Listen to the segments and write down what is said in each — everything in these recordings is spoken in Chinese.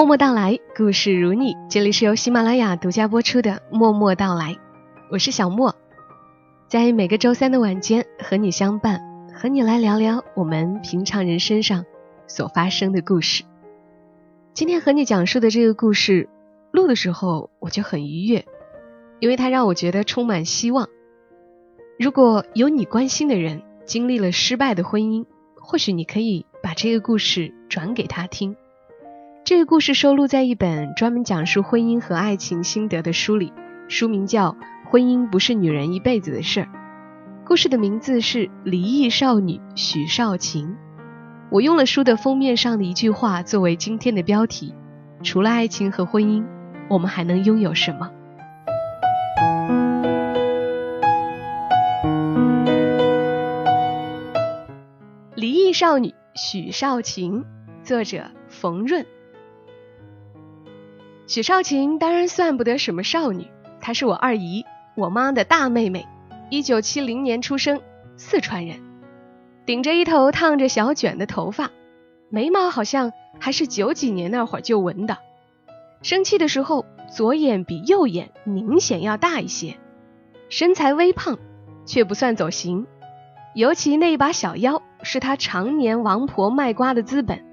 默默到来，故事如你。这里是由喜马拉雅独家播出的《默默到来》，我是小莫，在每个周三的晚间和你相伴，和你来聊聊我们平常人身上所发生的故事。今天和你讲述的这个故事，录的时候我就很愉悦，因为它让我觉得充满希望。如果有你关心的人经历了失败的婚姻，或许你可以把这个故事转给他听。这个故事收录在一本专门讲述婚姻和爱情心得的书里，书名叫《婚姻不是女人一辈子的事儿》。故事的名字是《离异少女许少晴》。我用了书的封面上的一句话作为今天的标题：除了爱情和婚姻，我们还能拥有什么？离异少女许少晴，作者冯润。许少晴当然算不得什么少女，她是我二姨，我妈的大妹妹，一九七零年出生，四川人，顶着一头烫着小卷的头发，眉毛好像还是九几年那会儿就纹的，生气的时候左眼比右眼明显要大一些，身材微胖，却不算走形，尤其那一把小腰是她常年王婆卖瓜的资本。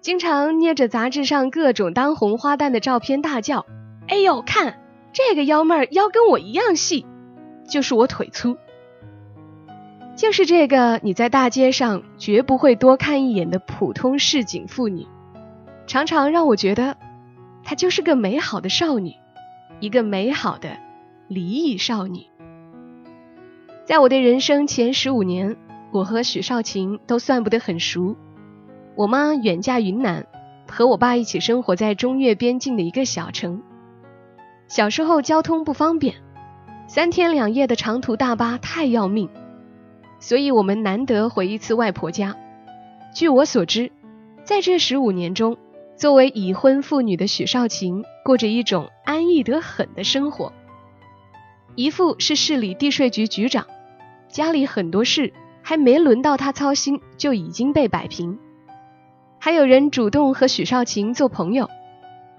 经常捏着杂志上各种当红花旦的照片大叫：“哎呦，看这个幺妹儿腰跟我一样细，就是我腿粗。”就是这个你在大街上绝不会多看一眼的普通市井妇女，常常让我觉得她就是个美好的少女，一个美好的离异少女。在我的人生前十五年，我和许少晴都算不得很熟。我妈远嫁云南，和我爸一起生活在中越边境的一个小城。小时候交通不方便，三天两夜的长途大巴太要命，所以我们难得回一次外婆家。据我所知，在这十五年中，作为已婚妇女的许少晴过着一种安逸得很的生活。姨父是市里地税局局长，家里很多事还没轮到他操心，就已经被摆平。还有人主动和许少晴做朋友，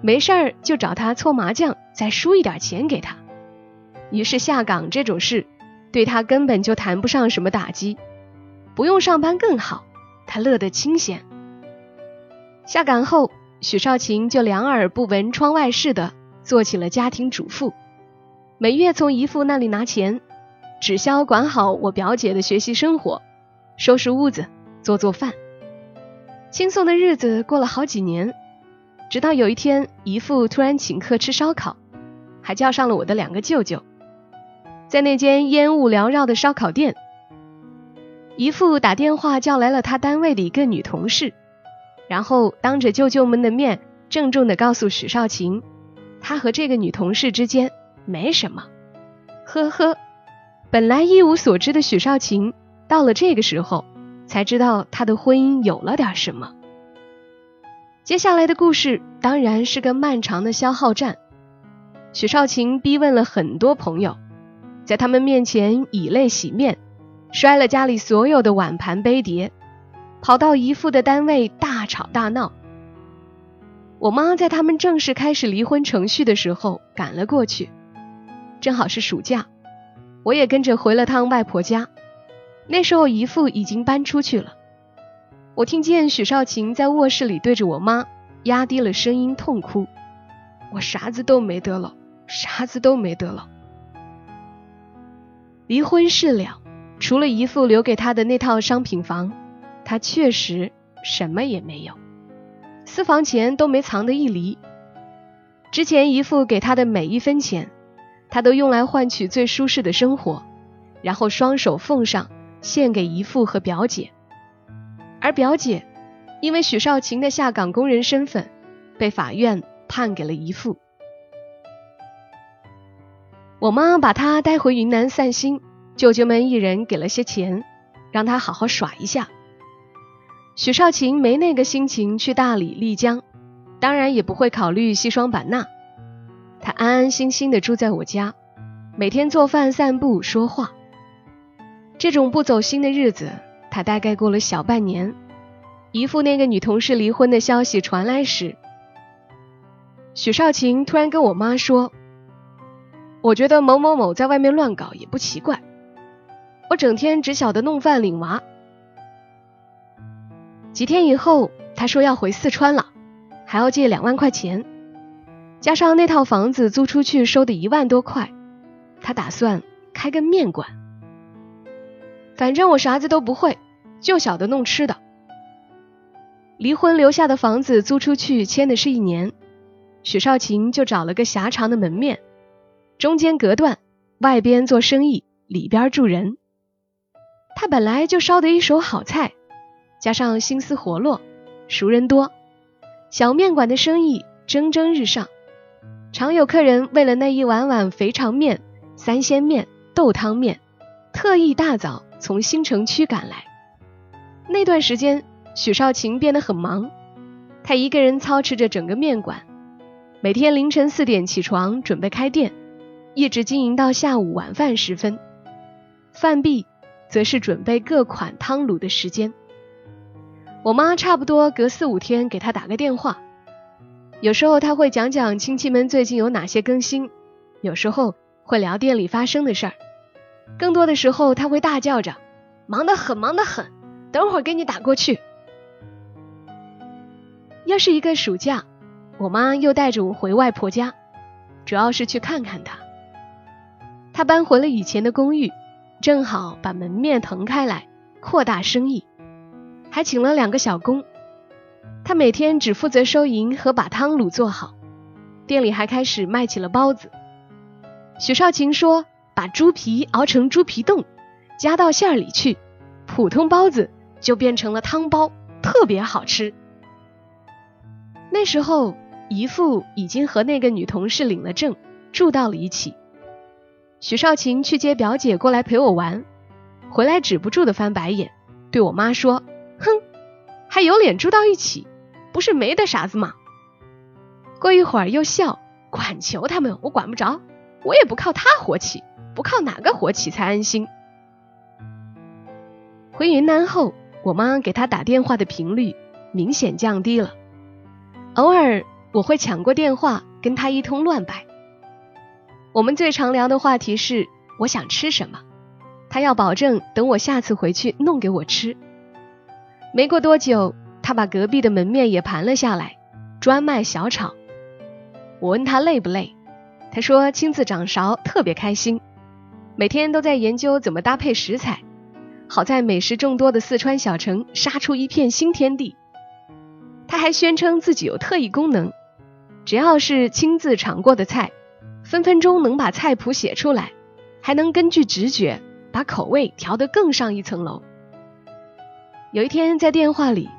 没事儿就找他搓麻将，再输一点钱给他。于是下岗这种事，对他根本就谈不上什么打击，不用上班更好，他乐得清闲。下岗后，许少晴就两耳不闻窗外事的做起了家庭主妇，每月从姨父那里拿钱，只消管好我表姐的学习生活，收拾屋子，做做饭。轻松的日子过了好几年，直到有一天，姨父突然请客吃烧烤，还叫上了我的两个舅舅。在那间烟雾缭绕的烧烤店，姨父打电话叫来了他单位的一个女同事，然后当着舅舅们的面，郑重地告诉许少晴，他和这个女同事之间没什么。呵呵，本来一无所知的许少晴，到了这个时候。才知道他的婚姻有了点什么。接下来的故事当然是个漫长的消耗战。许少晴逼问了很多朋友，在他们面前以泪洗面，摔了家里所有的碗盘杯碟，跑到姨父的单位大吵大闹。我妈在他们正式开始离婚程序的时候赶了过去，正好是暑假，我也跟着回了趟外婆家。那时候姨父已经搬出去了，我听见许少晴在卧室里对着我妈压低了声音痛哭：“我啥子都没得了，啥子都没得了。”离婚事了，除了姨父留给她的那套商品房，她确实什么也没有，私房钱都没藏得一厘。之前姨父给她的每一分钱，她都用来换取最舒适的生活，然后双手奉上。献给姨父和表姐，而表姐因为许少晴的下岗工人身份，被法院判给了姨父。我妈把他带回云南散心，舅舅们一人给了些钱，让他好好耍一下。许少琴没那个心情去大理、丽江，当然也不会考虑西双版纳。他安安心心的住在我家，每天做饭、散步、说话。这种不走心的日子，他大概过了小半年。姨父那个女同事离婚的消息传来时，许少琴突然跟我妈说：“我觉得某某某在外面乱搞也不奇怪，我整天只晓得弄饭领娃。”几天以后，他说要回四川了，还要借两万块钱，加上那套房子租出去收的一万多块，他打算开个面馆。反正我啥子都不会，就晓得弄吃的。离婚留下的房子租出去签的是一年，许少琴就找了个狭长的门面，中间隔断，外边做生意，里边住人。他本来就烧得一手好菜，加上心思活络，熟人多，小面馆的生意蒸蒸日上，常有客人为了那一碗碗肥肠面、三鲜面、豆汤面，特意大早从新城区赶来。那段时间。许少琴变得很忙，他一个人操持着整个面馆，每天凌晨四点起床准备开店，一直经营到下午晚饭时分。饭毕，则是准备各款汤卤的时间。我妈差不多隔四五天给他打个电话，有时候他会讲讲亲戚们最近有哪些更新，有时候会聊店里发生的事儿，更多的时候他会大叫着：“忙得很，忙得很，等会儿给你打过去。”又是一个暑假，我妈又带着我回外婆家，主要是去看看她。她搬回了以前的公寓，正好把门面腾开来，扩大生意，还请了两个小工。她每天只负责收银和把汤卤做好，店里还开始卖起了包子。许少琴说，把猪皮熬成猪皮冻，加到馅儿里去，普通包子就变成了汤包，特别好吃。那时候，姨父已经和那个女同事领了证，住到了一起。许少芹去接表姐过来陪我玩，回来止不住的翻白眼，对我妈说：“哼，还有脸住到一起，不是没的傻子吗？”过一会儿又笑：“管求他们，我管不着，我也不靠他活起，不靠哪个活起才安心。”回云南后，我妈给他打电话的频率明显降低了。偶尔我会抢过电话跟他一通乱摆。我们最常聊的话题是我想吃什么，他要保证等我下次回去弄给我吃。没过多久，他把隔壁的门面也盘了下来，专卖小炒。我问他累不累，他说亲自掌勺特别开心，每天都在研究怎么搭配食材。好在美食众多的四川小城杀出一片新天地。他还宣称自己有特异功能，只要是亲自尝过的菜，分分钟能把菜谱写出来，还能根据直觉把口味调得更上一层楼。有一天在电话里，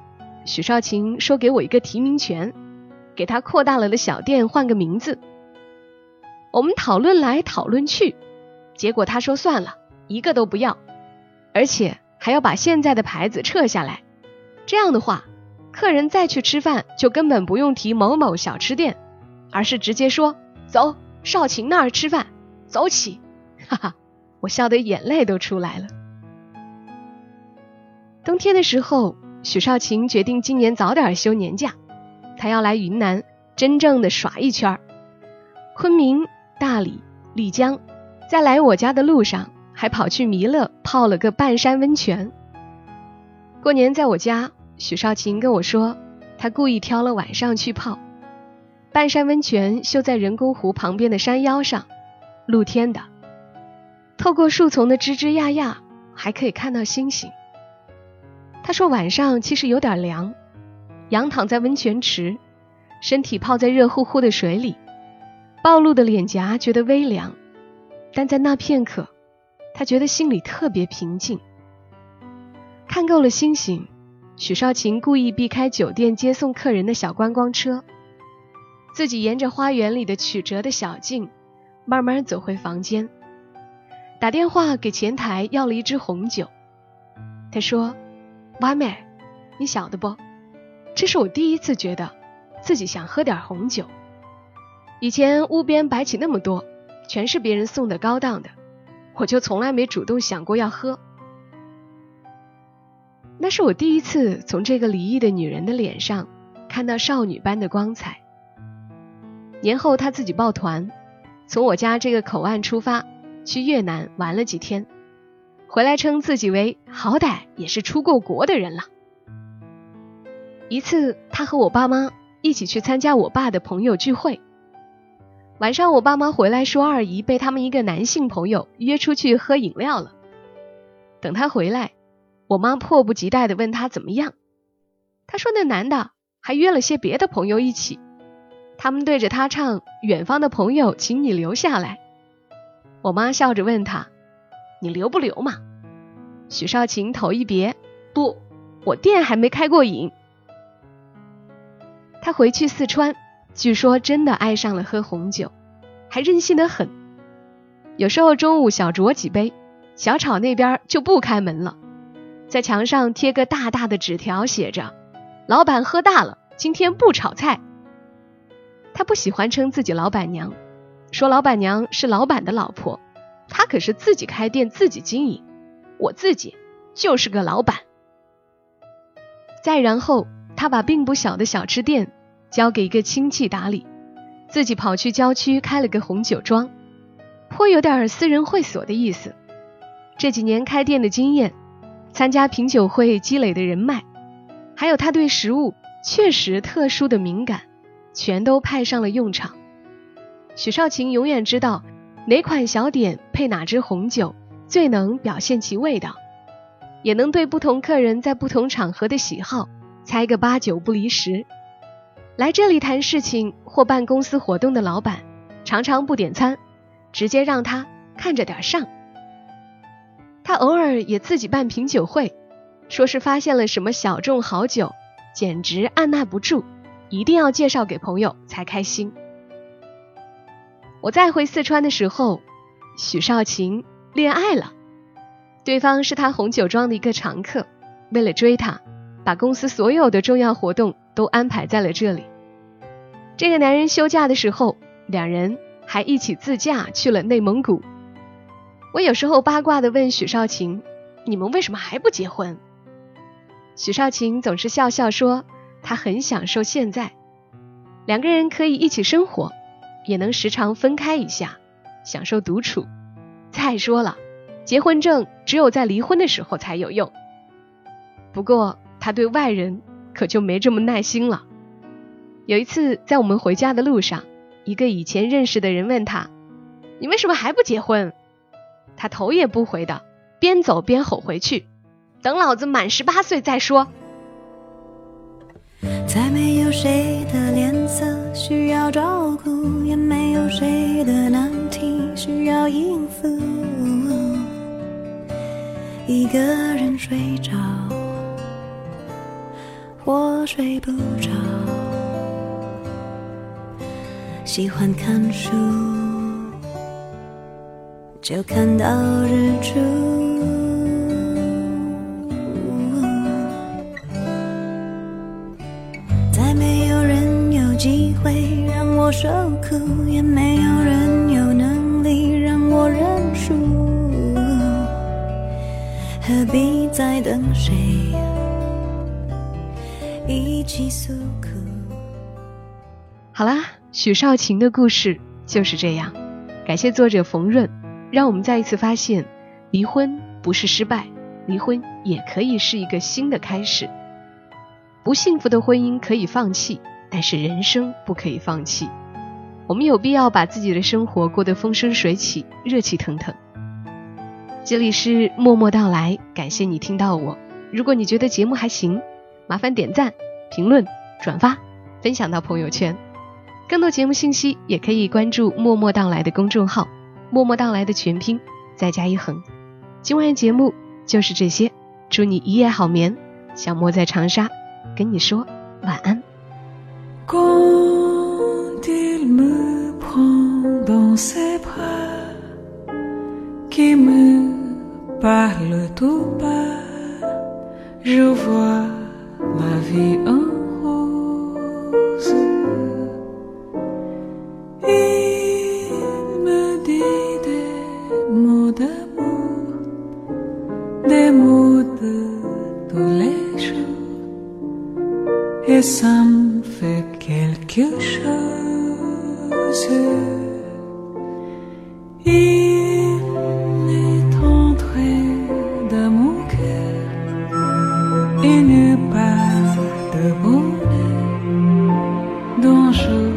许少琴说给我一个提名权，给他扩大了的小店换个名字。我们讨论来讨论去，结果他说算了，一个都不要，而且还要把现在的牌子撤下来。这样的话。客人再去吃饭，就根本不用提某某小吃店，而是直接说走少琴那儿吃饭，走起！哈哈，我笑得眼泪都出来了。冬天的时候，许少琴决定今年早点休年假，他要来云南真正的耍一圈。昆明、大理、丽江，在来我家的路上，还跑去弥勒泡了个半山温泉。过年在我家。许少琴跟我说，他故意挑了晚上去泡。半山温泉修在人工湖旁边的山腰上，露天的。透过树丛的枝枝桠桠，还可以看到星星。他说晚上其实有点凉，仰躺在温泉池，身体泡在热乎乎的水里，暴露的脸颊觉得微凉，但在那片刻，他觉得心里特别平静。看够了星星。许少琴故意避开酒店接送客人的小观光车，自己沿着花园里的曲折的小径，慢慢走回房间，打电话给前台要了一支红酒。他说：“完美，你晓得不？这是我第一次觉得自己想喝点红酒。以前屋边摆起那么多，全是别人送的高档的，我就从来没主动想过要喝。那是我第一次从这个离异的女人的脸上看到少女般的光彩。年后，她自己抱团，从我家这个口岸出发，去越南玩了几天。”回来称自己为好歹也是出过国的人了。一次，他和我爸妈一起去参加我爸的朋友聚会。晚上，我爸妈回来说二姨被他们一个男性朋友约出去喝饮料了。等他回来，我妈迫不及待地问他怎么样。他说那男的还约了些别的朋友一起，他们对着他唱《远方的朋友，请你留下来》。我妈笑着问他。你留不留嘛？许少琴头一别，不，我店还没开过瘾。他回去四川，据说真的爱上了喝红酒，还任性的很。有时候中午小酌几杯，小炒那边就不开门了，在墙上贴个大大的纸条，写着：“老板喝大了，今天不炒菜。”他不喜欢称自己老板娘，说老板娘是老板的老婆。他可是自己开店，自己经营，我自己就是个老板。再然后，他把并不小的小吃店交给一个亲戚打理，自己跑去郊区开了个红酒庄，颇有点私人会所的意思。这几年开店的经验，参加品酒会积累的人脉，还有他对食物确实特殊的敏感，全都派上了用场。许少芹永远知道。哪款小点配哪支红酒最能表现其味道，也能对不同客人在不同场合的喜好猜个八九不离十。来这里谈事情或办公司活动的老板，常常不点餐，直接让他看着点上。他偶尔也自己办品酒会，说是发现了什么小众好酒，简直按捺不住，一定要介绍给朋友才开心。我再回四川的时候，许少琴恋爱了，对方是他红酒庄的一个常客。为了追她，把公司所有的重要活动都安排在了这里。这个男人休假的时候，两人还一起自驾去了内蒙古。我有时候八卦的问许少琴：“你们为什么还不结婚？”许少琴总是笑笑说：“他很享受现在，两个人可以一起生活。”也能时常分开一下，享受独处。再说了，结婚证只有在离婚的时候才有用。不过他对外人可就没这么耐心了。有一次在我们回家的路上，一个以前认识的人问他：“你为什么还不结婚？”他头也不回的边走边吼回去：“等老子满十八岁再说。”再没有谁的脸色需要照顾，也没有谁的难题需要应付。一个人睡着，我睡不着，喜欢看书，就看到日出。再没有人有机会让我受苦，也没有人有能力让我认输。何必再等谁？好啦，许少琴的故事就是这样。感谢作者冯润，让我们再一次发现，离婚不是失败，离婚也可以是一个新的开始。不幸福的婚姻可以放弃，但是人生不可以放弃。我们有必要把自己的生活过得风生水起、热气腾腾。这里是默默到来，感谢你听到我。如果你觉得节目还行，麻烦点赞、评论、转发、分享到朋友圈。更多节目信息也可以关注“默默到来”的公众号，“默默到来”的全拼再加一横。今晚的节目就是这些，祝你一夜好眠。小莫在长沙跟你说晚安。La vie en oh. должен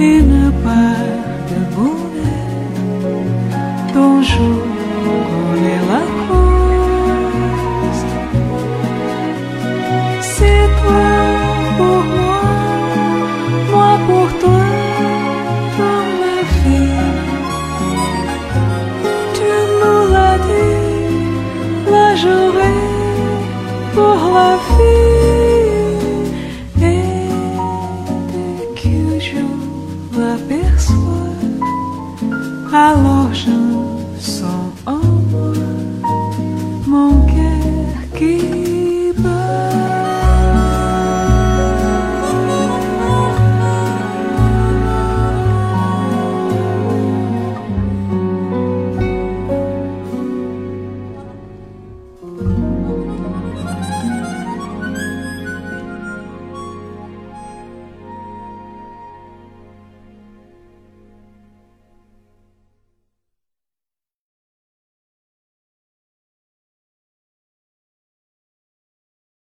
in a bag, song.